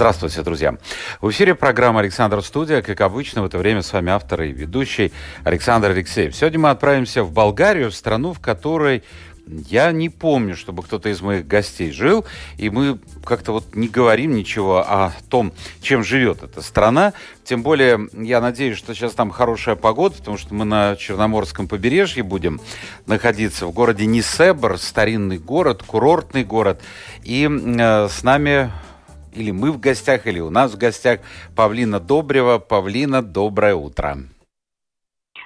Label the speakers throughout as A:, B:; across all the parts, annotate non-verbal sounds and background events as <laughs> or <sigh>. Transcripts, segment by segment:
A: Здравствуйте, друзья. В эфире программа «Александр Студия». Как обычно, в это время с вами автор и ведущий Александр Алексеев. Сегодня мы отправимся в Болгарию, в страну, в которой я не помню, чтобы кто-то из моих гостей жил, и мы как-то вот не говорим ничего о том, чем живет эта страна. Тем более, я надеюсь, что сейчас там хорошая погода, потому что мы на Черноморском побережье будем находиться в городе Нисебр, старинный город, курортный город. И э, с нами или мы в гостях, или у нас в гостях Павлина Добрева. Павлина, доброе утро.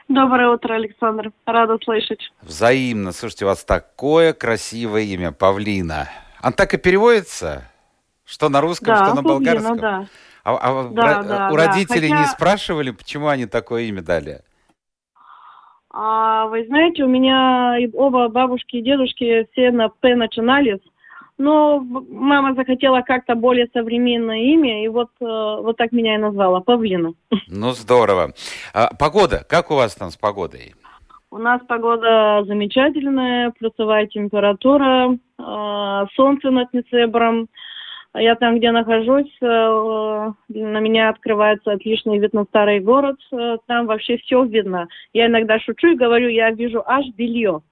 B: Доброе утро, Александр. Рада слышать.
A: Взаимно. Слушайте, у вас такое красивое имя, Павлина. Он так и переводится? Что на русском,
B: да,
A: что на
B: Павлина,
A: болгарском?
B: да.
A: А, а
B: Да,
A: ро-
B: да,
A: у
B: да.
A: родителей
B: Хотя-
A: не спрашивали, почему они такое имя дали?
B: А, вы знаете, у меня оба бабушки и дедушки все на П начинались. Но мама захотела как-то более современное имя, и вот, э, вот так меня и назвала, Павлина. <laughs>
A: Ну, здорово. А, погода. Как у вас там с погодой?
B: У нас погода замечательная, плюсовая температура, э, солнце над Нецебром. Я там, где нахожусь, э, на меня открывается отличный вид на старый город. Там вообще все видно. Я иногда шучу и говорю, я вижу аж белье.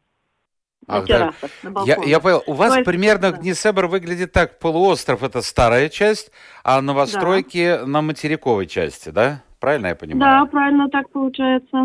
A: Ах, да. Я, я понял. У вас
B: есть,
A: примерно
B: да.
A: Гнесебр выглядит так. Полуостров – это старая часть, а новостройки на материковой части, да? Правильно я
B: Да,
A: понимаю?
B: правильно так получается.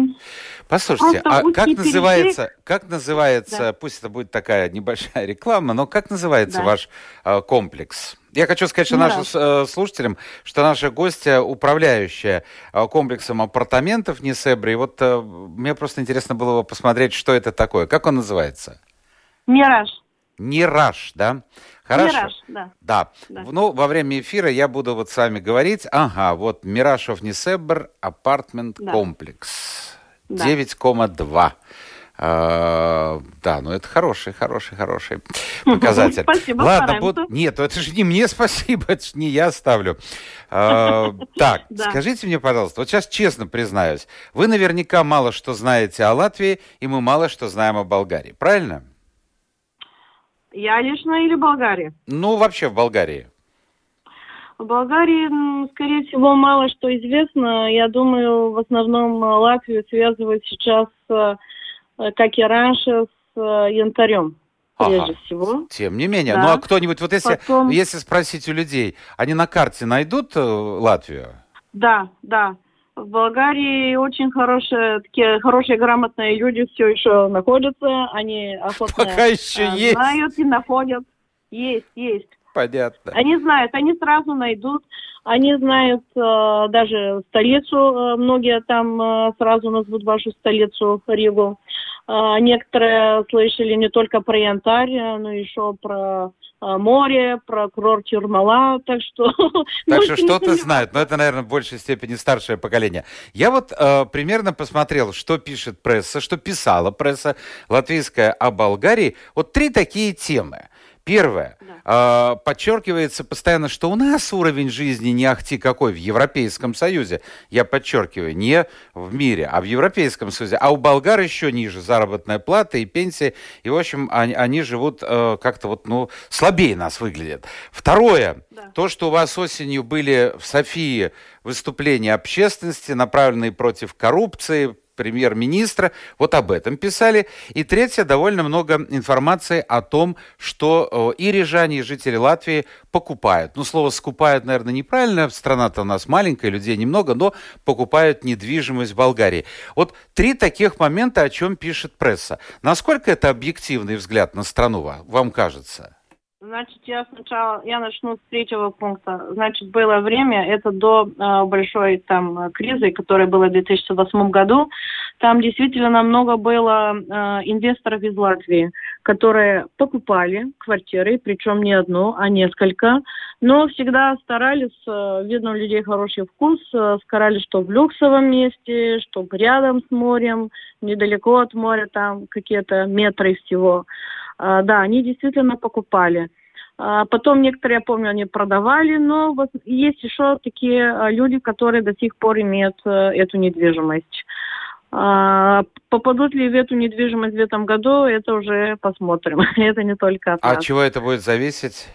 A: Послушайте,
B: Просто
A: а как
B: переход.
A: называется, как называется,
B: Да.
A: пусть это будет такая небольшая <laughs> реклама, но как называется
B: Да.
A: ваш э, комплекс? Я хочу сказать, что нашим э, слушателям, что наша гостья, управляющая э, комплексом апартаментов Несебри, и вот э, мне просто интересно было бы посмотреть, что это такое. Как он называется?
B: Мираж.
A: Нираж, да? Хорошо.
B: Мираж, да.
A: Да.
B: Да.
A: Ну, во время эфира я буду вот с вами говорить. Ага, вот Мираж of Несебр, апартмент комплекс.
B: Да.
A: 9,2. А, да, ну это хороший, хороший, хороший показатель. <laughs>
B: Спасибо,
A: Ладно, буд- нет, ну это же не мне <laughs> спасибо, это же не я ставлю. А, <laughs> так,
B: Да.
A: скажите мне, пожалуйста, вот сейчас честно признаюсь, вы наверняка мало что знаете о Латвии, и мы мало что знаем о Болгарии, правильно?
B: Я лично или Болгария?
A: Ну, вообще в Болгарии.
B: В Болгарии, скорее всего, мало что известно. Я думаю, в основном э, Латвию связывают сейчас, э, э, как и раньше, с янтарем, прежде
A: Ага.
B: всего.
A: Тем не менее.
B: Да.
A: Ну а кто-нибудь, вот если,
B: Потом-
A: если спросить у людей, они на карте найдут Латвию?
B: Да, да. В Болгарии очень хорошие, такие хорошие, грамотные люди все еще находятся. Они охотно
A: Пока еще
B: э,
A: есть.
B: знают и находят. Есть, есть.
A: Понятно.
B: Они знают, они сразу найдут. Они знают э, даже столицу, э, многие там э, сразу назовут вашу столицу Ригу. Э, некоторые слышали не только про янтарь, э, но еще про море, про курорт Юрмала, так что... <laughs>
A: Так что что-то знают, но это, наверное, в большей степени старшее поколение. Я вот э, примерно посмотрел, что пишет пресса, что писала пресса латвийская о Болгарии. Вот три такие темы. Первое. э, подчеркивается постоянно, что у нас уровень жизни не ахти какой в Европейском Союзе. Я подчеркиваю, не в мире, а в Европейском Союзе. А у болгар еще ниже заработная плата и пенсии. И, в общем, они, они живут э, как-то вот, ну, слабее нас выглядят. Второе.
B: Да.
A: То, что у вас осенью были в Софии выступления общественности, направленные против коррупции, премьер-министра, вот об этом писали. И третье, довольно много информации о том, что э, и рижане, и жители Латвии покупают. Ну, слово «скупают», наверное, неправильно, страна-то у нас маленькая, людей немного, но покупают недвижимость в Болгарии. Вот три таких момента, о чем пишет пресса. Насколько это объективный взгляд на страну, ва- вам кажется?
B: Значит, я сначала, я начну с третьего пункта. Значит, было время, это до э, большой там кризы, которая была в 2008 году. Там действительно много было э, инвесторов из Латвии, которые покупали квартиры, причем не одну, а несколько. Но всегда старались, э, видно, у людей хороший вкус, э, старались, что в люксовом месте, чтобы рядом с морем, недалеко от моря, там какие-то метры всего. А, да, они действительно покупали. А, потом некоторые, я помню, они продавали, но вот есть еще такие а, люди, которые до сих пор имеют э, эту недвижимость. Попадут ли в эту недвижимость в этом году, это уже посмотрим. <laughs> это не только от
A: А нас. чего это будет зависеть?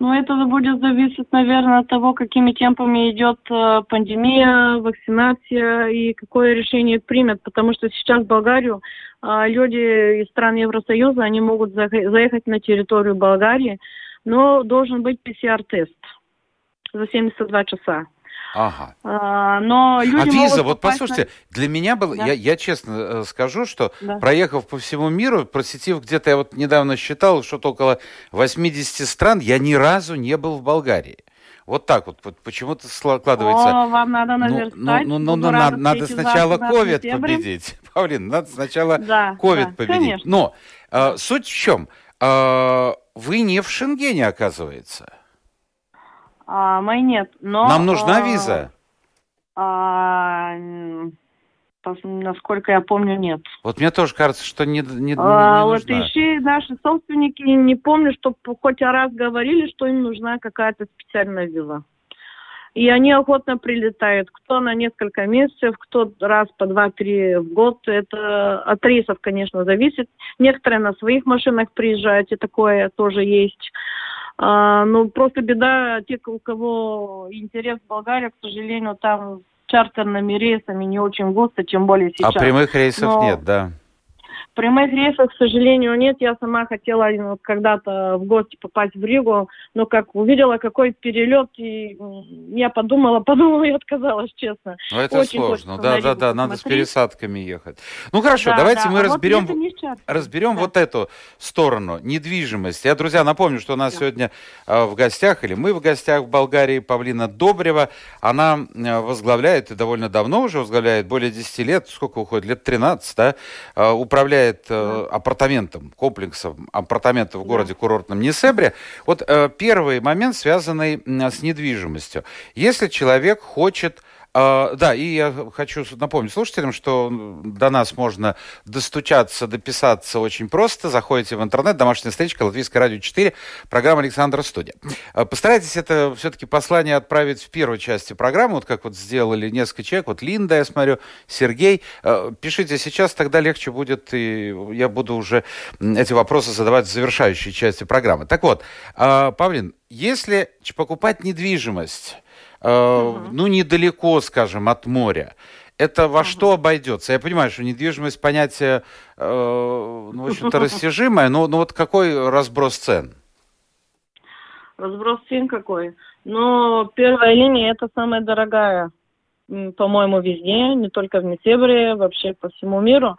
B: Ну, это будет зависеть, наверное, от того, какими темпами идет э, пандемия, вакцинация и какое решение примет. Потому что сейчас в Болгарию э, люди из стран Евросоюза, они могут заехать на территорию Болгарии, но должен быть ПЦР-тест за 72 часа.
A: Ага. А, но люди а виза, вот послушайте, на... для меня было, да. я, я честно э, скажу, что да. проехав по всему миру, просетив где-то, я вот недавно считал, что-то около 80 стран, я ни разу не был в Болгарии. Вот так вот, вот почему-то складывается.
B: О, вам надо наверстать.
A: Ну, ну, ну, ну надо, надо сначала ковид победить. <laughs> Павлин, надо сначала ковид да, победить. Конечно. Но э, суть в чем? Э, вы не в Шенгене, оказывается.
B: А, моей нет, но...
A: Нам нужна а, виза?
B: А, насколько я помню, нет.
A: Вот мне тоже кажется, что не, не,
B: а, не нужна. Латыши, наши собственники, не помню, что хоть раз говорили, что им нужна какая-то специальная виза. И они охотно прилетают. Кто на несколько месяцев, кто раз по два-три в год. Это от рейсов, конечно, зависит. Некоторые на своих машинах приезжают, и такое тоже есть. А, ну, просто беда, те, у кого интерес в Болгарии, к сожалению, там чартерными рейсами не очень густо, тем более а сейчас.
A: А прямых рейсов Но... нет, да?
B: Прямых рейсов, к сожалению, нет. Я сама хотела ну, когда-то в гости попасть в Ригу, но как увидела, какой перелет, и я подумала, <laughs> подумала и отказалась, честно.
A: Ну, это Очень сложно. Да, да, да, надо с пересадками ехать. Ну, хорошо, да, давайте да. мы а разберем, вот разберем да. вот эту сторону, недвижимость. Я, друзья, напомню, что у нас да. сегодня э, в гостях, или мы в гостях в Болгарии, Павлина Добрева. Она э, возглавляет, и довольно давно уже возглавляет, более 10 лет, сколько уходит, лет 13, да, управляет управляет э, апартаментом, комплексом апартаментов в городе курортном Несебре. Вот э, первый момент, связанный э, с недвижимостью. Если человек хочет Uh, да, и я хочу напомнить слушателям, что до нас можно достучаться, дописаться очень просто. Заходите в интернет, домашняя встречка, Латвийское радио 4, программа Александра Студия. Uh, постарайтесь это все-таки послание отправить в первой части программы, вот как вот сделали несколько человек, вот Линда, я смотрю, Сергей. Uh, пишите сейчас, тогда легче будет, и я буду уже эти вопросы задавать в завершающей части программы. Так вот, Павлин, если покупать недвижимость, угу. ну, недалеко, скажем, от моря. Это во угу. что обойдется? Я понимаю, что недвижимость понятие, э, ну, в общем-то, <laughs> растяжимое, но, но вот какой разброс цен?
B: Разброс цен какой? Ну, первая линия – это самая дорогая, по-моему, везде, не только в Метебре, вообще по всему миру.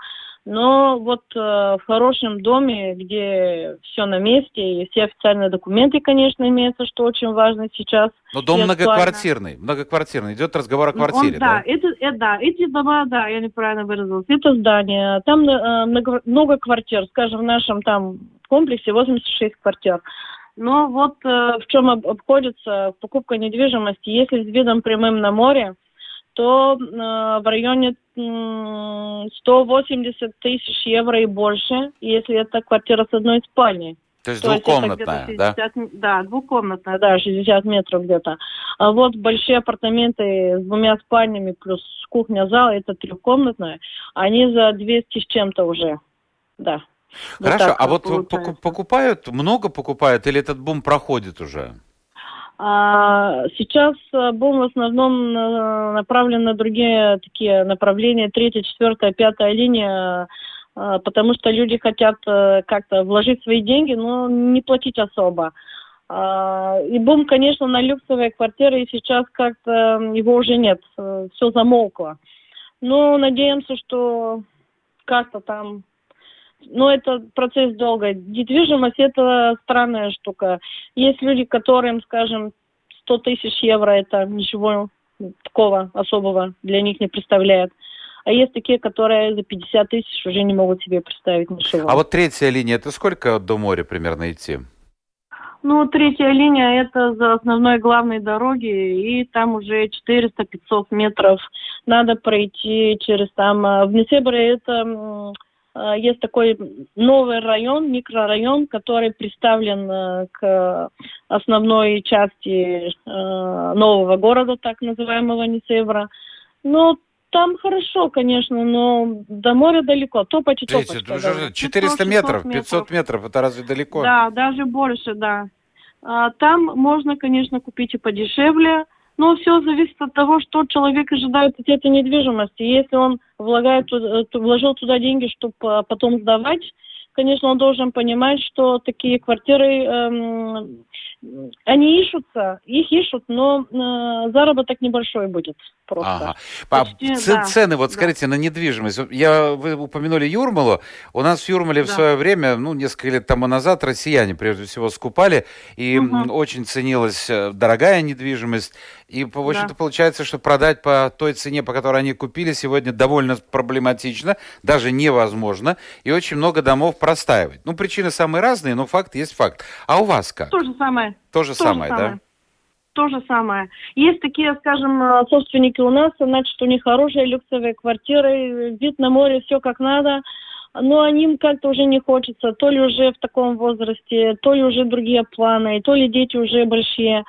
B: Но вот э, в хорошем доме, где все на месте, и все официальные документы, конечно, имеются, что очень важно сейчас.
A: Но дом многоквартирный, многоквартирный, идет разговор о ну, квартире, Он,
B: да? Да, это, это, да, эти дома, да, я неправильно выразилась, это здание, там э, много, много квартир, скажем, в нашем там комплексе 86 квартир. Но вот э, в чем обходится покупка недвижимости, если с видом прямым на море, то э, в районе э, 180 тысяч евро и больше, если это квартира с одной спальней.
A: То есть двухкомнатная, 60, да?
B: Да, двухкомнатная, да, 60 метров где-то. А вот большие апартаменты с двумя спальнями плюс кухня, зал, это трехкомнатная, они за 200 с чем-то уже, да.
A: Хорошо, а вот получается. покупают, много покупают или этот бум проходит уже?
B: А сейчас э, бум в основном э, направлен на другие такие направления, третья, четвертая, пятая линия, э, потому что люди хотят как-то вложить свои деньги, но не платить особо. А, и бум, конечно, на люксовые квартиры, и сейчас как-то его уже нет, все замолкло. Но надеемся, что как-то там но это процесс долго. Недвижимость – это странная штука. Есть люди, которым, скажем, 100 тысяч евро – это ничего такого особого для них не представляет. А есть такие, которые за 50 тысяч уже не могут себе представить ничего.
A: А вот третья линия, это сколько до моря примерно идти?
B: Ну, третья линия это за основной главной дороги, и там уже 400-500 метров надо пройти через там. А в Несебре это есть такой новый район, микрорайон, который представлен а, к основной части нового города, так называемого Несебра. Но там хорошо, конечно, но до моря далеко. Топать и топать.
A: 400 метров, 500 метров, это разве далеко?
B: Да, даже больше, да. А, там можно, конечно, купить и подешевле, но все зависит от того, что человек ожидает от этой недвижимости. Если он влагает, э, вложил туда деньги, чтобы а, потом сдавать, конечно, он должен понимать, что такие квартиры, эм, они ищутся, их ищут, но э, заработок небольшой будет просто. Ага.
A: Почти, Ц- да. Цены, вот да. скажите, на недвижимость. Я, вы упомянули Юрмалу. У нас в Юрмале да. в свое время, ну, несколько лет тому назад, россияне прежде всего скупали, и угу. очень ценилась э, дорогая недвижимость. И, в общем-то, да. получается, что продать по той цене, по которой они купили, сегодня довольно проблематично, даже невозможно, и очень много домов простаивать. Ну, причины самые разные, но факт есть факт. А у вас как?
B: То же самое.
A: То же, То самое, самое, да?
B: то же самое. Есть такие, скажем, э, собственники у нас, значит, у них хорошие люксовые квартиры, вид на море, все как надо, но им как-то уже не хочется, то ли уже в таком возрасте, то ли уже другие планы, то ли дети уже большие.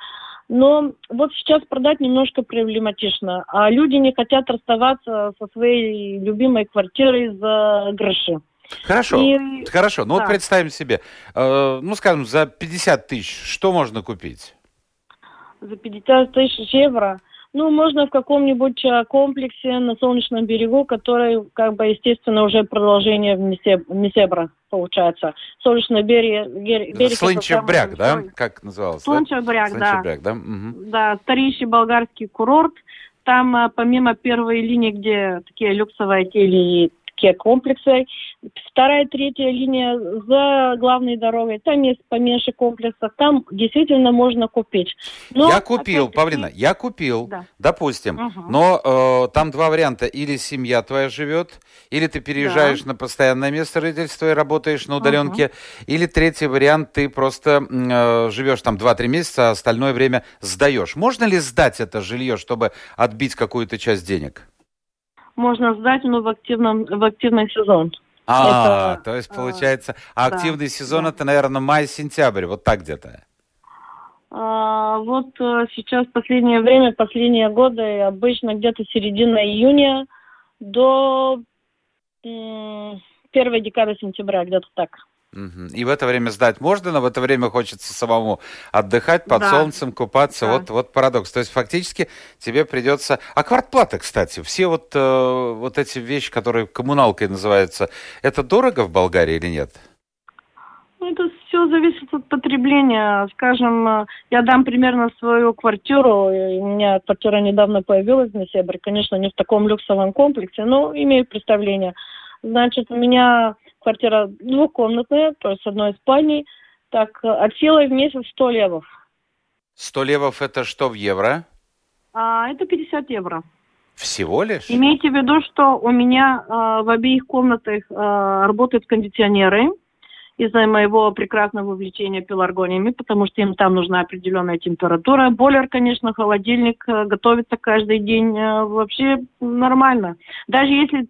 B: Но вот сейчас продать немножко проблематично, а люди не хотят расставаться со своей любимой квартирой за гроши.
A: Хорошо, и... хорошо. Ну да. вот представим себе, э, ну скажем, за 50 тысяч что можно купить?
B: за 50 тысяч евро. Ну, можно в каком-нибудь а, комплексе на Солнечном берегу, который, как бы, естественно, уже продолжение в Несебра, получается. Солнечный берег... берег
A: Слынчебряк, да? Как назывался?
B: Слынчебряк, да. да. Да? Угу. да, старейший болгарский курорт. Там, а, помимо первой линии, где такие люксовые отели и такие комплексы, вторая, третья линия за главной дорогой, там есть поменьше комплексов, там действительно можно купить.
A: Но, я купил, Павлина, я купил, да. допустим, угу. но э, там два варианта, или семья твоя живет, или ты переезжаешь да. на постоянное место жительства и работаешь на удаленке, угу. или третий вариант, ты просто э, живешь там 2-3 месяца, а остальное время сдаешь. Можно ли сдать это жилье, чтобы отбить какую-то часть денег?
B: Можно сдать, но в, активном, в активный сезон.
A: А, это, то есть получается, а, активный да, сезон да. это, наверное, май-сентябрь, вот так где-то.
B: А, вот э, сейчас последнее время, последние годы, обычно где-то середина июня до первой декады сентября, где-то так.
A: И в это время сдать можно, но в это время хочется самому отдыхать под да. солнцем, купаться. Да. Вот, вот парадокс. То есть фактически тебе придется... А квартплата, кстати, все вот, э, вот эти вещи, которые коммуналкой называются, это дорого в Болгарии или нет?
B: Ну, это все зависит от потребления. Скажем, э, я дам примерно свою квартиру. У меня квартира недавно появилась на Севере. Конечно, не в таком люксовом комплексе, но имею представление. Значит, у меня квартира двухкомнатная, то есть с одной спальней. Так, от силы в месяц 100 левов.
A: 100 левов это что в евро?
B: А, это 50 евро.
A: Всего лишь?
B: Имейте в виду, что у меня э, в обеих комнатах э, работают кондиционеры из-за моего прекрасного увлечения пеларгониями, потому что им там нужна определенная температура. Бойлер, конечно, холодильник э, готовится каждый день. Э, вообще нормально. Даже если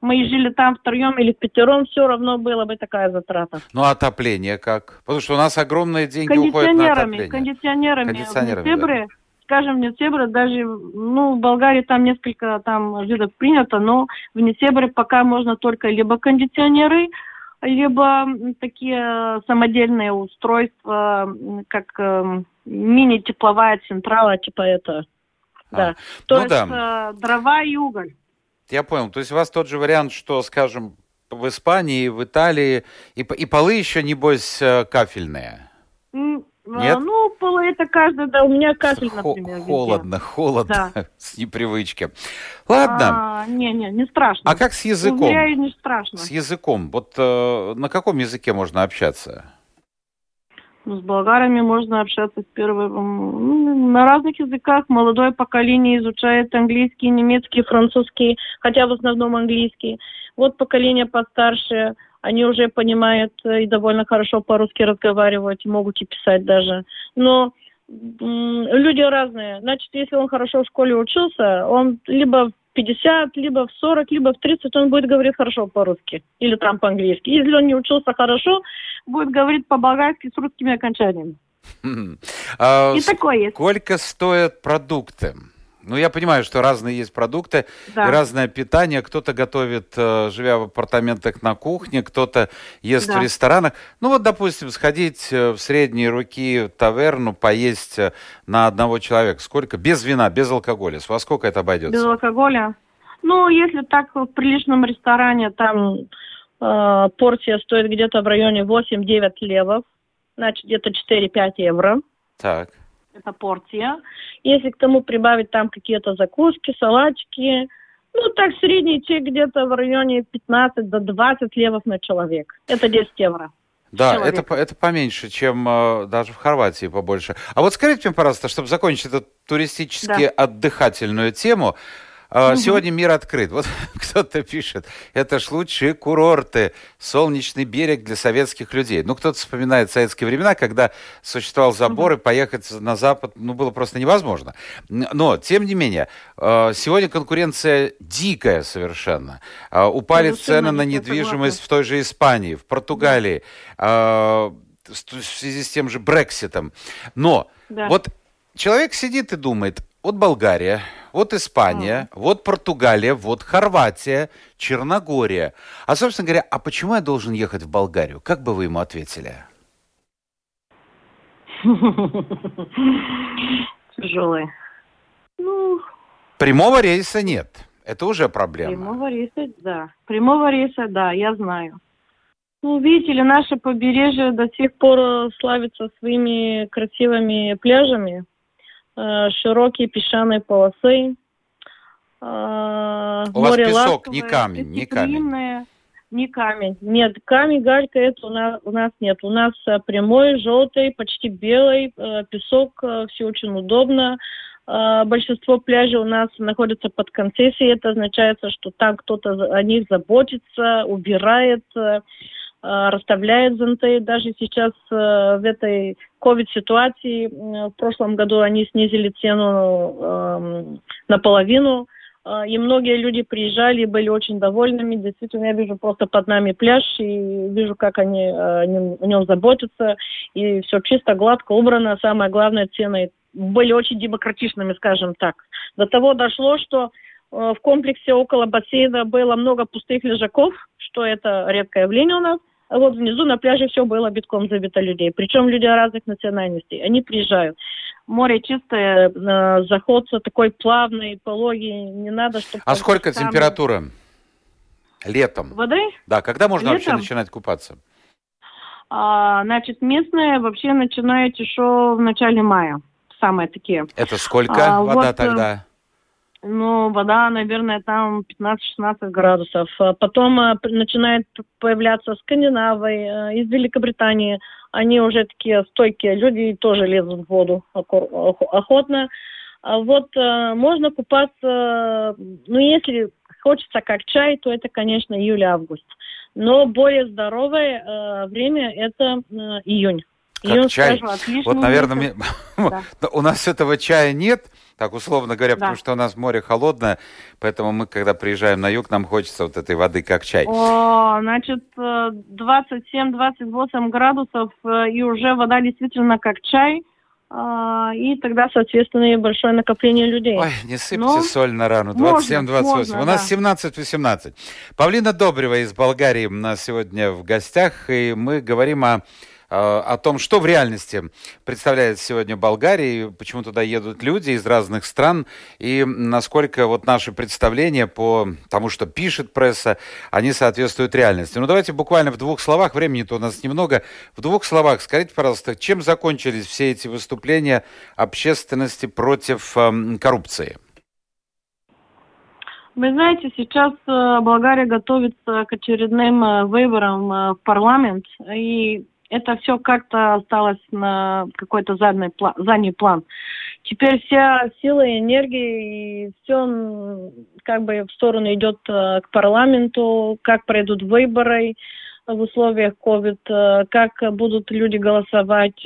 B: мы жили там втроем или пятером, все равно было бы такая затрата.
A: Ну, а отопление как? Потому что у нас огромные деньги уходят на отопление.
B: Кондиционерами, кондиционерами. В Нефтебре, да. скажем, в Нефтебре даже, ну, в Болгарии там несколько там видов принято, но в Нефтебре пока можно только либо кондиционеры, либо такие самодельные устройства, как э, мини-тепловая централа, типа это. А, да. То ну, есть да. Э, дрова и уголь.
A: Я понял. То есть у вас тот же вариант, что, скажем, в Испании, в Италии, и, и полы еще, небось, э, кафельные? Нет?
B: Ну, поло это каждый, да, у меня кафель,
A: Хо-
B: например. везде.
A: холодно, холодно
B: Да. <laughs>
A: с непривычки. Ладно.
B: А, не, не, не страшно.
A: А как с языком?
B: Уверяю, не страшно.
A: С языком. Вот э, на каком языке можно общаться?
B: Ну, с болгарами можно общаться с первым. м, На разных языках. Молодое поколение изучает английский, немецкий, французский, хотя в основном английский. Вот поколение постарше, они уже понимают э, и довольно хорошо по-русски разговаривают, и могут и писать даже. Но люди разные. Значит, если он хорошо в школе учился, он либо 50, либо в 40, либо в 30, он будет говорить хорошо по-русски или там по-английски. Если он не учился хорошо, будет говорить по-болгарски с русскими окончаниями.
A: А
B: И такое есть.
A: Сколько стоят продукты? Ну, я понимаю, что разные есть продукты
B: Да.
A: и разное питание. Кто-то готовит, э, живя в апартаментах на кухне, кто-то ест
B: Да.
A: в ресторанах. Ну, вот, допустим, сходить э, в средние руки в таверну, поесть э, на одного человека. Сколько? Без вина, без алкоголя. Во сколько это обойдется?
B: Без алкоголя. Ну, если так в приличном ресторане, там э, порция стоит где-то в районе 8-9 левов, значит, где-то 4-5 евро.
A: Так.
B: Это порция. Если к тому прибавить там какие-то закуски, салатики, ну, так, средний чек где-то в районе 15 до 20 левов на человек. Это 10 евро.
A: Да,
B: человека.
A: это, это поменьше, чем э, даже в Хорватии побольше. А вот скажите мне, пожалуйста, чтобы закончить эту туристически отдыхательную тему, э, сегодня мир открыт. Вот <laughs> кто-то пишет, это ж лучшие курорты, солнечный берег для советских людей. Ну, кто-то вспоминает советские времена, когда существовал забор, и поехать на запад, ну, было просто невозможно. Но, тем не менее, э, сегодня конкуренция дикая совершенно. Э, Упали
B: Совершенно
A: цены на
B: не
A: недвижимость в той же Испании, в Португалии, в в связи с тем же Брекситом. Но
B: Да.
A: вот человек сидит и думает, вот Болгария, вот Испания, вот Португалия, вот Хорватия, Черногория. А, собственно говоря, а почему я должен ехать в Болгарию? Как бы вы ему ответили? <laughs>
B: Тяжелый. Ну,
A: Прямого рейса нет. Это уже проблема.
B: Прямого рейса, да. Прямого рейса, да, я знаю. Ну, видите ли, наше побережье до сих пор славится своими красивыми пляжами, широкие песчаные полосы. э,
A: У вас песок, не камень, не камень.
B: Не камень. Нет, камень, галька, это у нас, у нас нет. У нас э, прямой, желтый, почти белый э, песок, э, все очень удобно. Э, большинство пляжей у нас находится под концессией. Это означает, что там кто-то о них заботится, убирает, э, э, расставляет зонты. Даже сейчас э, в этой ковид-ситуации э, в прошлом году они снизили цену эм, наполовину. Э, И многие люди приезжали и были очень довольными. Действительно, я вижу просто под нами пляж и вижу, как они э, о нем, заботятся. И все чисто, гладко, убрано. Самое главное, цены были очень демократичными, скажем так. До того дошло, что э, в комплексе около бассейна было много пустых лежаков, что это редкое явление у нас. Вот внизу на пляже все было битком забито людей. Причем люди разных национальностей. Они приезжают. Море чистое, э, заход такой плавный, пологий. Не надо, чтобы...
A: А сколько
B: там
A: температура? Летом.
B: Воды?
A: Да, когда можно вообще
B: Летом?
A: начинать купаться?
B: А, значит, местные вообще начинают еще в начале мая. Самые такие.
A: Это сколько
B: А,
A: вода
B: вот, э,
A: тогда?
B: Ну, вода, наверное, там 15-16 градусов. А Потом п- начинает появляться скандинавы э, из Великобритании. Они уже такие стойкие люди и тоже лезут в воду охотно. А вот э, можно купаться, ну, если хочется как чай, то это, конечно, июль-август. Но более здоровое э, время – это июнь.
A: Как
B: Июнь,
A: чай?
B: скажу,
A: Вот, наверное, ми- <laughs>
B: Да.
A: Но у нас этого чая нет, так условно говоря,
B: Да.
A: потому что у нас море холодное, поэтому мы, когда приезжаем на юг, нам хочется вот этой воды как чай.
B: О, значит, э, 27-28 градусов, э, и уже вода действительно как чай. а, И тогда, соответственно, и большое накопление людей.
A: Ой, не сыпьте
B: Ну,
A: соль на рану.
B: можно,
A: 27-28.
B: можно,
A: у нас
B: да.
A: 17-18. Павлина Добрева из Болгарии у нас сегодня в гостях, и мы говорим о о том, что в реальности представляет сегодня Болгария, почему туда едут люди из разных стран, и насколько вот наши представления по тому, что пишет пресса, они соответствуют реальности. Ну, давайте буквально в двух словах, времени-то у нас немного, в двух словах скажите, пожалуйста, чем закончились все эти выступления общественности против э, коррупции?
B: Вы знаете, сейчас э, Болгария готовится к очередным э, выборам э, в парламент, и это все как-то осталось на какой-то задний план, задний план. Теперь вся сила и энергия, и все как бы в сторону идет к парламенту, как пройдут выборы в условиях COVID, как будут люди голосовать,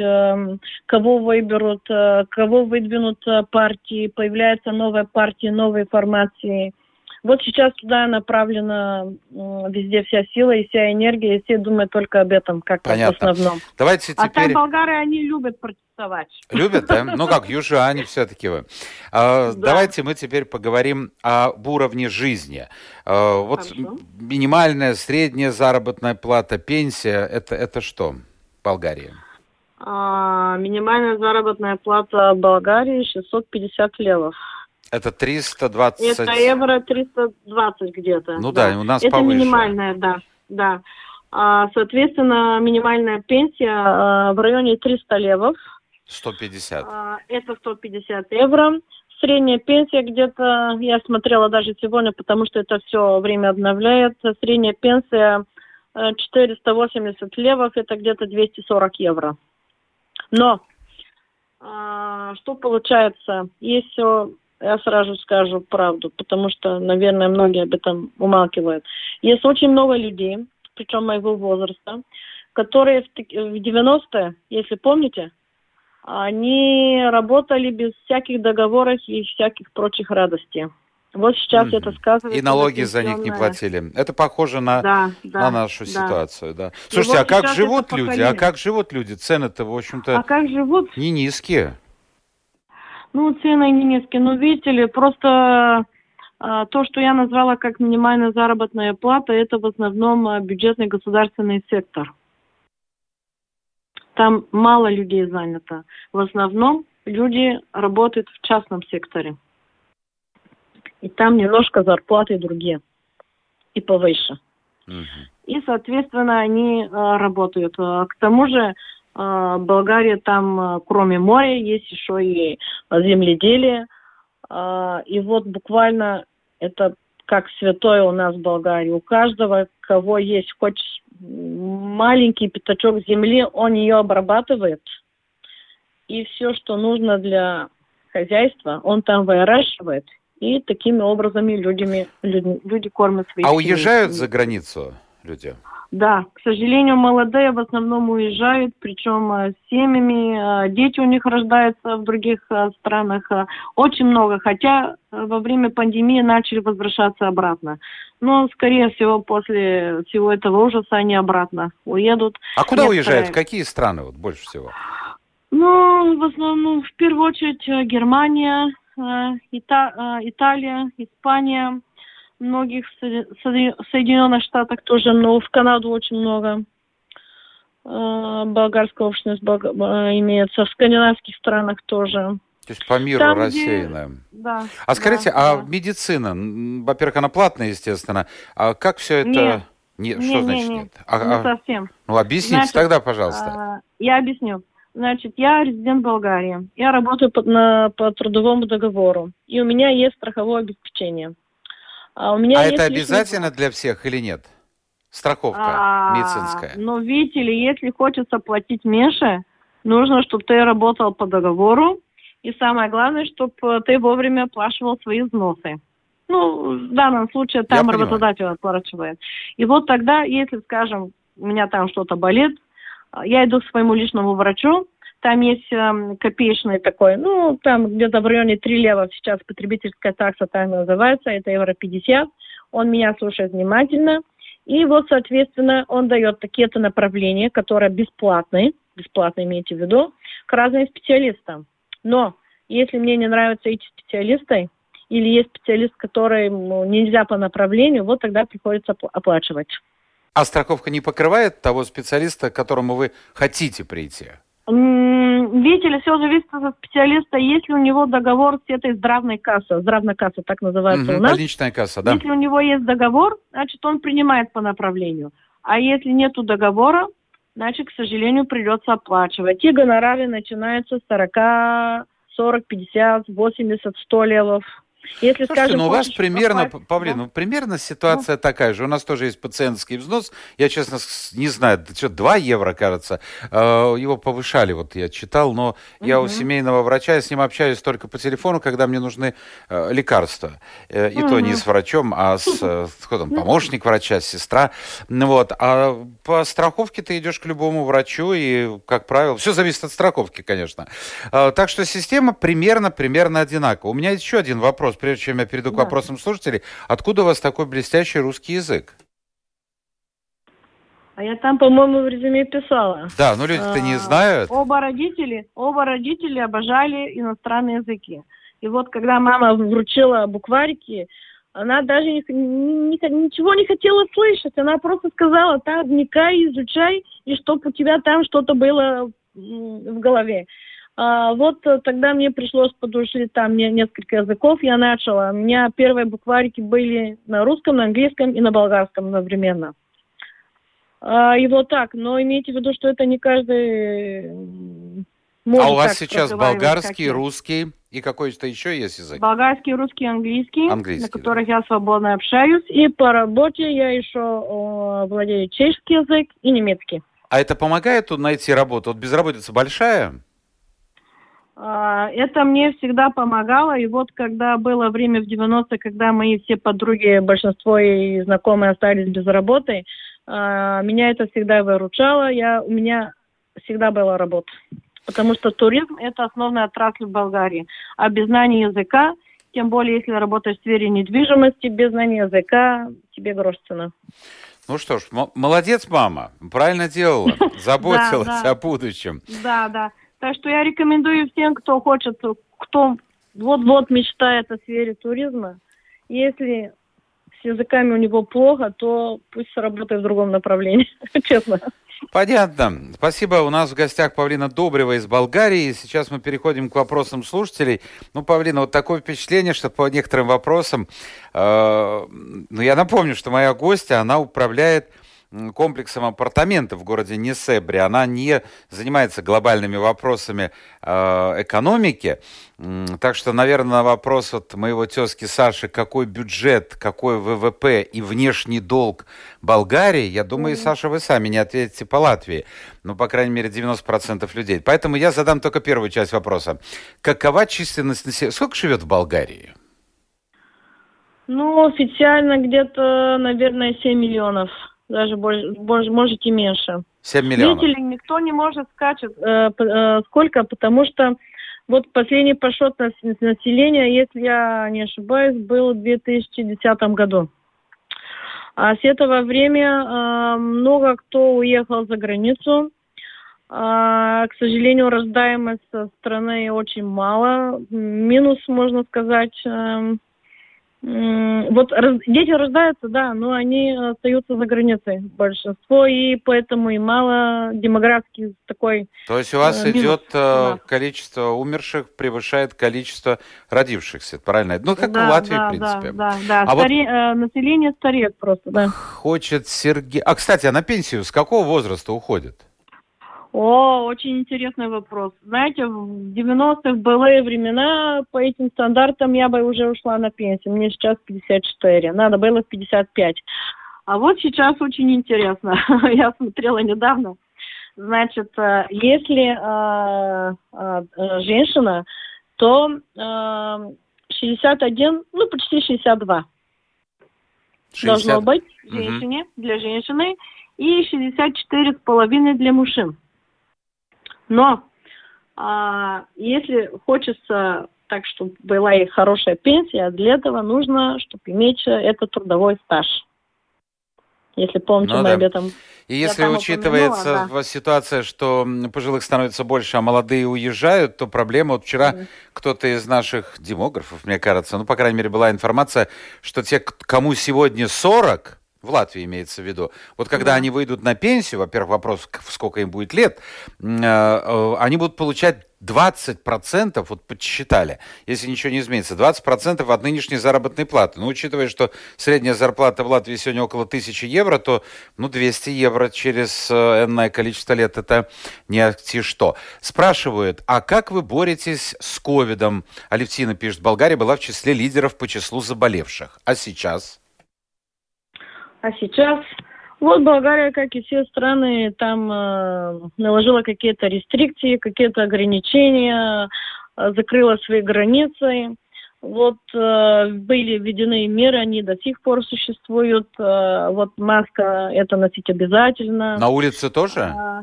B: кого выберут, кого выдвинут партии, появляется новая партия, новые формации – вот сейчас туда направлена везде вся сила и вся энергия, и все думают только об этом, как Понятно. в основном.
A: Давайте теперь... А
B: там болгары, они любят протестовать.
A: Любят, да? <laughs> Ну как, южане все-таки вы. А, давайте мы теперь поговорим об уровне жизни. А, вот Хорошо. минимальная, средняя заработная плата, пенсия, это, это что в Болгарии?
B: А, минимальная заработная плата в Болгарии 650 левов.
A: Это 320...
B: Это евро 320 где-то.
A: Ну да, да у нас
B: Это
A: повыше.
B: минимальная, да, да. А, соответственно, минимальная пенсия а, в районе 300 левов.
A: 150.
B: А, это 150 евро. Средняя пенсия где-то, я смотрела даже сегодня, потому что это все время обновляется. Средняя пенсия 480 э, левов, это где-то 240 евро. Но а, что получается? Все я сразу скажу правду, потому что, наверное, многие об этом умалкивают. Есть очень много людей, причем моего возраста, которые в 90-е, если помните, они работали без всяких договоров и всяких прочих радостей. Вот сейчас mm-hmm. это сказывается.
A: И налоги за них не платили. Это похоже на, да, да, на нашу да. ситуацию, да. Слушайте, вот а как живут люди? А как живут люди? Цены-то, в общем-то,
B: а как живут?
A: не низкие.
B: Ну, цены не низкие. Но видите ли, просто а, то, что я назвала как минимальная заработная плата, это в основном а, бюджетный государственный сектор. Там мало людей занято. В основном люди работают в частном секторе. И там немножко зарплаты другие. И повыше. Угу. И, соответственно, они э, работают. К тому же а, Болгария там, а, кроме моря, есть еще и земледелие. А, и вот буквально это как святое у нас в Болгарии. У каждого, кого есть хоть маленький пятачок земли, он ее обрабатывает. И все, что нужно для хозяйства, он там выращивает. И такими образами людьми, люди, люди кормят своих
A: А уезжают семей. за границу люди?
B: Да, к сожалению, молодые в основном уезжают, причем э, с семьями, э, дети у них рождаются в других э, странах, очень много, хотя во время пандемии начали возвращаться обратно. Но, скорее всего, после всего этого ужаса они обратно уедут.
A: А куда Некоторые... уезжают? В какие страны вот больше всего?
B: Ну, в основном, в первую очередь, Германия, Ита... Италия, Испания – многих Соединенных Штатах тоже, но в Канаду очень много. А, болгарская общность а, имеется, в скандинавских странах тоже.
A: То есть по миру Там, рассеянная. Где...
B: Да.
A: А скажите, да, а да. медицина, во-первых, она платная, естественно, а как все это...
B: Нет.
A: Нет, не, что не, значит
B: нет?
A: нет?
B: А, не совсем.
A: Ну, объясните Значит, тогда, пожалуйста.
B: А, я объясню. Значит, я резидент Болгарии. Я работаю по, на, по трудовому договору. И у меня есть страховое обеспечение.
A: А, у меня а это обязательно для всех или нет? Страховка а, медицинская.
B: Ну, видите ли, если хочется платить меньше, нужно, чтобы ты работал по договору. И самое главное, чтобы ты вовремя оплачивал свои взносы. Ну, в данном случае там Я работодатель оплачивает. И вот тогда, если, скажем, у меня там что-то болит, я иду к своему личному врачу, там есть э, копеечный такой, ну, там где-то в районе 3 лева сейчас потребительская такса так называется, это евро 50. Он меня слушает внимательно. И вот, соответственно, он дает такие-то направления, которые бесплатные, бесплатно имейте в виду, к разным специалистам. Но если мне не нравятся эти специалисты, или есть специалист, который ну, нельзя по направлению, вот тогда приходится оплачивать.
A: А страховка не покрывает того специалиста, к которому вы хотите прийти?
B: Видите ли, все зависит от специалиста, если у него договор с этой здравной кассой, здравная касса так называется
A: угу,
B: у нас.
A: Больничная касса, да.
B: Если у него есть договор, значит, он принимает по направлению. А если нет договора, значит, к сожалению, придется оплачивать. И гонорары начинаются с 40, 40, 50, 80, 100 левов.
A: Если, Слушайте, скажем, ну у вас примерно, попасть, Павлин, да? ну, примерно ситуация ну. такая же. У нас тоже есть пациентский взнос. Я, честно, не знаю, что 2 евро, кажется. Э, его повышали, вот я читал, но угу. я у семейного врача, я с ним общаюсь только по телефону, когда мне нужны э, лекарства. Э, и угу. то не с врачом, а с кто там, помощник врача, сестра. Ну вот. А по страховке ты идешь к любому врачу, и, как правило, все зависит от страховки, конечно. Так что система примерно, примерно одинакова. У меня еще один вопрос вопрос, прежде чем я перейду к да. вопросам слушателей. Откуда у вас такой блестящий русский язык?
B: А я там, по-моему, в резюме писала.
A: Да, но люди-то не а, знают.
B: Оба родители, оба родители обожали иностранные языки. И вот когда мама вручила букварики, она даже не, не, ничего не хотела слышать. Она просто сказала, так, вникай, изучай, и чтобы у тебя там что-то было в голове. А, вот э, тогда мне пришлось подушить там несколько языков. Я начала. У меня первые букварики были на русском, на английском и на болгарском одновременно. А, и вот так. Но имейте в виду, что это не каждый
A: может А у вас сейчас болгарский, русский и какой-то еще есть язык?
B: Болгарский, русский, английский, английский на которых да. я свободно общаюсь. И по работе я еще о, владею чешский язык и немецкий.
A: А это помогает найти работу? Вот безработица большая?
B: А, это мне всегда помогало. И вот когда было время в 90-е, когда мои все подруги, большинство и знакомые остались без работы, а, меня это всегда выручало. Я, у меня всегда была работа. Потому что туризм – это основная отрасль в Болгарии. А без знания языка, тем более если работаешь в сфере недвижимости, без знания языка тебе грош цена.
A: Ну что ж, молодец, мама. Правильно делала. <laughs> Заботилась о будущем.
B: Да, да. Так что я рекомендую всем, кто хочет, кто вот-вот мечтает о сфере туризма, если с языками у него плохо, то пусть работает в другом направлении, <laughs> честно.
A: Понятно. Спасибо. У нас в гостях Павлина Добрева из Болгарии. Сейчас мы переходим к вопросам слушателей. Ну, Павлина, вот такое впечатление, что по некоторым вопросам... Э, ну, я напомню, что моя гостья, она управляет комплексом апартаментов в городе Несебре. Она не занимается глобальными вопросами э, экономики. Так что, наверное, на вопрос от моего тезки Саши, какой бюджет, какой ВВП и внешний долг Болгарии, я думаю, mm-hmm. Саша, вы сами не ответите по Латвии. Ну, по крайней мере, 90% людей. Поэтому я задам только первую часть вопроса. Какова численность населения? Сколько живет в Болгарии?
B: Ну, официально где-то, наверное, 7 миллионов даже больше, больше можете меньше.
A: 7 миллионов.
B: Ли, никто не может сказать, э, э, сколько, потому что вот последний подсчет населения, если я не ошибаюсь, был в 2010 году. А с этого времени э, много кто уехал за границу. А, к сожалению, рождаемость страны очень мало. Минус, можно сказать, э, вот дети рождаются, да, но они остаются за границей большинство, и поэтому и мало демографский такой.
A: То есть у вас э, идет э, количество умерших превышает количество родившихся, правильно? Ну, как да, в Латвии,
B: да,
A: в принципе.
B: Да, да, да. А Старе... вот... э, население стареет просто, да.
A: Хочет Сергей... А, кстати, а на пенсию с какого возраста уходит?
B: О, очень интересный вопрос. Знаете, в 90-х былые времена по этим стандартам я бы уже ушла на пенсию. Мне сейчас 54, надо было в 55. А вот сейчас очень интересно. <laughs> я смотрела недавно. Значит, э, если э, э, женщина, то э, 61, ну почти 62 60. должно быть женщине, угу. для женщины, и 64 с половиной для мужчин. Но а, если хочется так, чтобы была и хорошая пенсия, для этого нужно, чтобы иметь этот трудовой стаж. Если помните, ну, мы да. об этом...
A: И если учитывается да. ситуация, что пожилых становится больше, а молодые уезжают, то проблема... Вот вчера mm. кто-то из наших демографов, мне кажется, ну, по крайней мере, была информация, что те, кому сегодня 40, в Латвии имеется в виду. Вот когда да. они выйдут на пенсию, во-первых, вопрос, сколько им будет лет, э, э, они будут получать 20%, вот подсчитали, если ничего не изменится, 20% от нынешней заработной платы. Ну, учитывая, что средняя зарплата в Латвии сегодня около 1000 евро, то, ну, 200 евро через э, энное количество лет это не акти что. Спрашивают, а как вы боретесь с ковидом? Алевтина пишет, Болгария была в числе лидеров по числу заболевших. А сейчас?
B: А сейчас вот Болгария, как и все страны, там э, наложила какие-то рестрикции, какие-то ограничения, э, закрыла свои границы. Вот э, были введены меры, они до сих пор существуют. Э, вот маска это носить обязательно.
A: На улице тоже? А,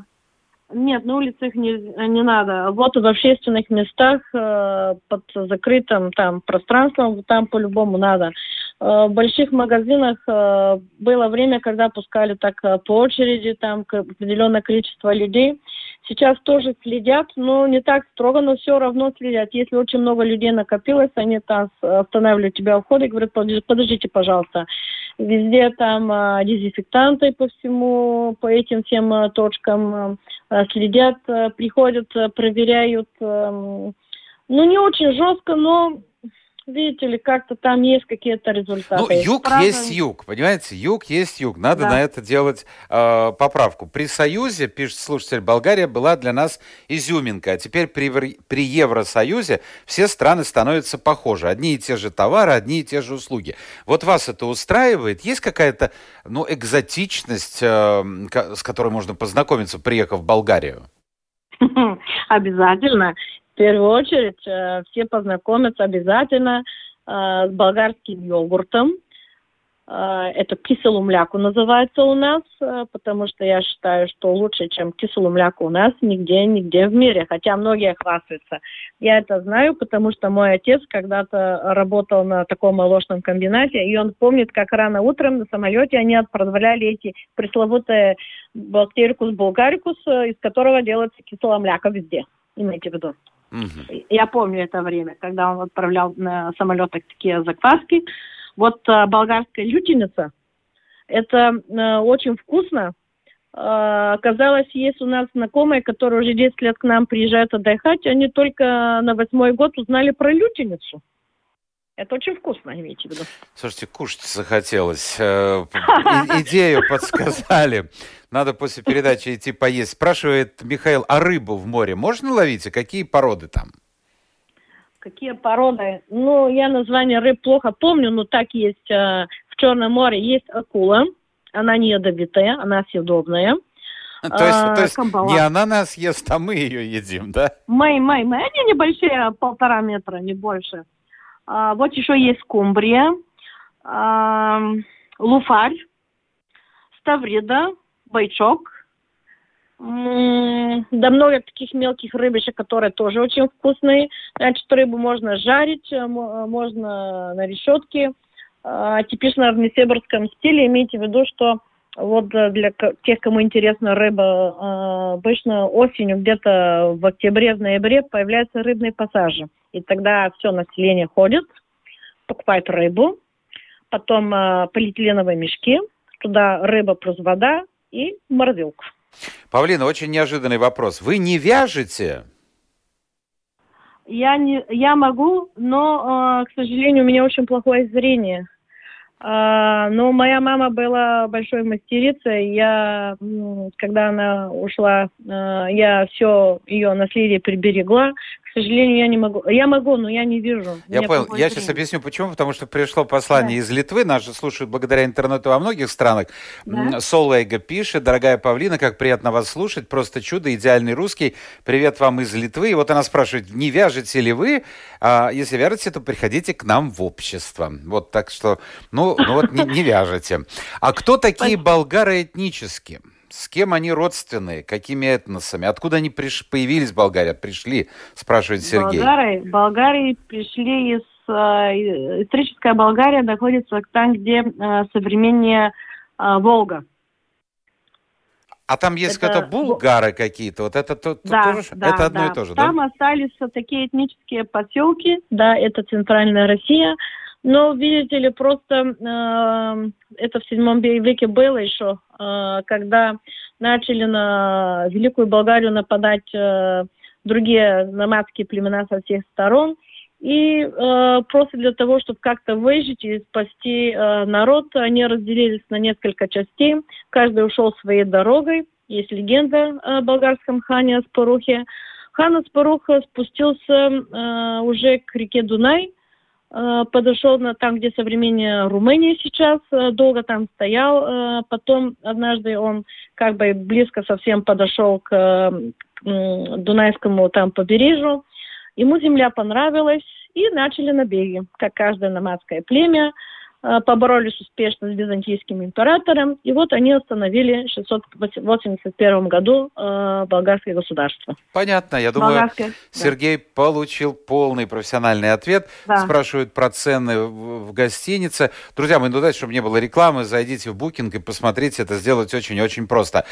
B: нет, на улицах не, не надо. Вот в общественных местах э, под закрытым там пространством там по-любому надо. Э, в больших магазинах э, было время, когда пускали так э, по очереди, там определенное количество людей. Сейчас тоже следят, но не так строго, но все равно следят. Если очень много людей накопилось, они там останавливают тебя у входа и говорят, подождите, пожалуйста. Везде там дезинфектанты по всему, по этим всем точкам следят, приходят, проверяют. Эм, ну, не очень жестко, но видите ли, как-то там есть какие-то результаты.
A: Ну, юг Правда... есть юг, понимаете? Юг есть юг. Надо да. на это делать э, поправку. При Союзе, пишет слушатель, Болгария была для нас изюминка. А теперь при, при Евросоюзе все страны становятся похожи. Одни и те же товары, одни и те же услуги. Вот вас это устраивает? Есть какая-то ну, экзотичность, э, с которой можно познакомиться, приехав в Болгарию? <laughs>
B: Обязательно первую очередь э, все познакомятся обязательно э, с болгарским йогуртом. Э, это киселу мляку называется у нас, потому что я считаю, что лучше, чем киселу мляку у нас нигде, нигде в мире, хотя многие хвастаются. Я это знаю, потому что мой отец когда-то работал на таком молочном комбинате, и он помнит, как рано утром на самолете они отправляли эти пресловутые бактерикус булгарикус, из которого делается кисело мляко везде. Имейте в виду. Угу. Я помню это время, когда он отправлял на самолетах такие закваски. Вот э, болгарская лютеница, это э, очень вкусно. Э, казалось, есть у нас знакомые, которые уже 10 лет к нам приезжают отдыхать, они только на восьмой год узнали про лютеницу. Это очень вкусно, имейте в виду.
A: Слушайте, кушать захотелось. Э, <laughs> идею подсказали. Надо после передачи идти поесть. Спрашивает Михаил, а рыбу в море можно ловить? И какие породы там?
B: Какие породы? Ну, я название рыб плохо помню, но так есть э, в Черном море. Есть акула. Она не ядовитая, она съедобная.
A: То есть, а, то есть не она нас ест, а мы ее едим, да?
B: Мы, мы, мы. Они небольшие, полтора метра, не больше. А, вот еще есть скумбрия, а, луфарь, ставрида, бойчок. Да много таких мелких рыбешек, которые тоже очень вкусные. Значит, рыбу можно жарить, э, можно на решетке. А, типично в несебрском стиле. Имейте в виду, что вот для тех, кому интересна рыба, обычно осенью, где-то в октябре, в ноябре появляются рыбные пассажи. И тогда все население ходит, покупает рыбу, потом э, полиэтиленовые мешки, туда рыба плюс вода и морозилку.
A: Павлина, очень неожиданный вопрос. Вы не вяжете?
B: Я, не, я могу, но, э, к сожалению, у меня очень плохое зрение. А, но моя мама была большой мастерицей. Я, когда она ушла, а, я все ее наследие приберегла. К сожалению, я не могу. Я могу, но я не вижу.
A: Я понял. Я время. сейчас объясню, почему. Потому что пришло послание да. из Литвы. Нас же слушают благодаря интернету во многих странах. Да. Солвейга пишет. Дорогая Павлина, как приятно вас слушать. Просто чудо, идеальный русский. Привет вам из Литвы. И вот она спрашивает, не вяжете ли вы? А если вяжете, то приходите к нам в общество. Вот так что, ну, ну вот не, не вяжете. А кто такие болгары этнические? С кем они родственные? Какими этносами? Откуда они приш... появились в Болгарии? Пришли, спрашивает Сергей.
B: Болгары, Болгарии пришли из... Э, историческая Болгария находится там, где э, современнее э, Волга.
A: А там есть это... какие-то булгары какие-то, вот это то, да, тоже, да, это одно
B: да.
A: и то же,
B: там
A: да?
B: остались такие этнические поселки, да, это центральная Россия, Ну, видите ли, просто э, это в седьмом веке было еще, э, когда начали на Великую Болгарию нападать э, другие номадские племена со всех сторон. И э, просто для того, чтобы как-то выжить и спасти э, народ, они разделились на несколько частей. Каждый ушел своей дорогой. Есть легенда о болгарском хане Аспарухе. Хан Аспарух спустился э, уже к реке Дунай, подошел на там, где современная Румыния сейчас, э, долго там стоял. Э, потом однажды он как бы близко совсем подошел к э, Дунайскому там побережью. Ему земля понравилась, и начали набеги, как каждое номадское племя. Э, поборолись успешно с византийским императором, и вот они остановили в 681 году э, болгарское государство.
A: Понятно, я думаю, Болгарское, Сергей да. получил полный профессиональный ответ. Да. Спрашивают про цены в, гостинице. Друзья мои, ну дайте, чтобы не было рекламы, зайдите в Букинг и посмотрите, это сделать очень-очень просто.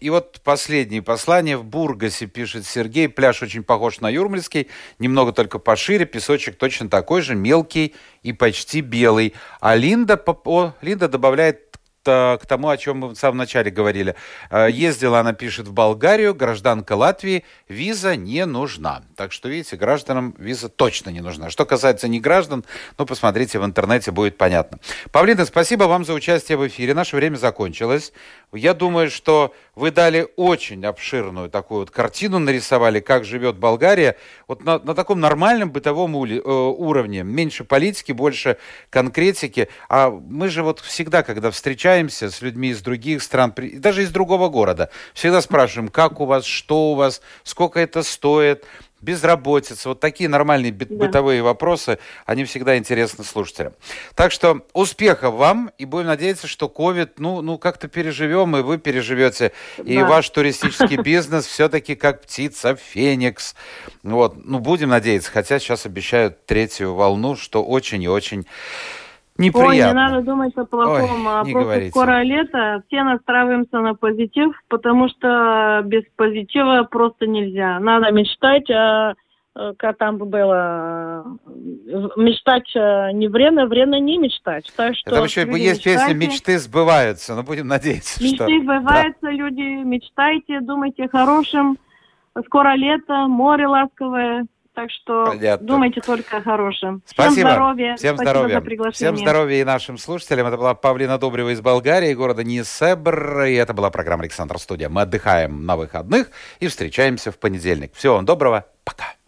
A: И вот последнее послание. В Бургасе пишет Сергей, пляж очень похож на Юрмальский, немного только пошире, песочек точно такой же, мелкий и почти белый. А Линда, о, Линда добавляет к тому, о чем мы в самом начале говорили. Э, ездила, она пишет, в Болгарию, гражданка Латвии, виза не нужна. Так что, видите, гражданам виза точно не нужна. Что касается не граждан, ну, посмотрите в интернете, будет понятно. Павлина, спасибо вам за участие в эфире. Наше время закончилось. Я думаю, что вы дали очень обширную такую вот картину, нарисовали, как живет Болгария. Вот на, на таком нормальном бытовом ули, э, уровне. Меньше политики, больше конкретики. А мы же вот всегда, когда встречаемся с людьми из других стран, даже из другого города, всегда спрашиваем, как у вас, что у вас, сколько это стоит безработица, вот такие нормальные да. бытовые вопросы, они всегда интересны слушателям. Так что успехов вам, и будем надеяться, что COVID, ну, ну как-то переживем, и вы переживете, да. и ваш туристический <laughs> бизнес все-таки как птица, феникс. Вот, ну, будем надеяться, хотя сейчас обещают третью волну, что очень и очень неприятно. Ой,
B: не надо думать о плохом. Ой, не Просто говорите. скоро лето, все настраиваемся на позитив, потому что без позитива просто нельзя. Надо мечтать, а как там было, мечтать не время, время не мечтать.
A: Так что Это еще есть мечтайте. песня «Мечты сбываются», но будем надеяться,
B: Мечты что... сбываются, да. люди, мечтайте, думайте хорошим. Скоро лето, море ласковое, так что Понятно. думайте только о хорошем.
A: Спасибо. Всем здоровья. Всем Спасибо здоровья. за приглашение. Всем здоровья и нашим слушателям. Это была Павлина Добрева из Болгарии, города Нисебр. И это была программа «Александр Студия». Мы отдыхаем на выходных и встречаемся в понедельник. Всего вам доброго. Пока.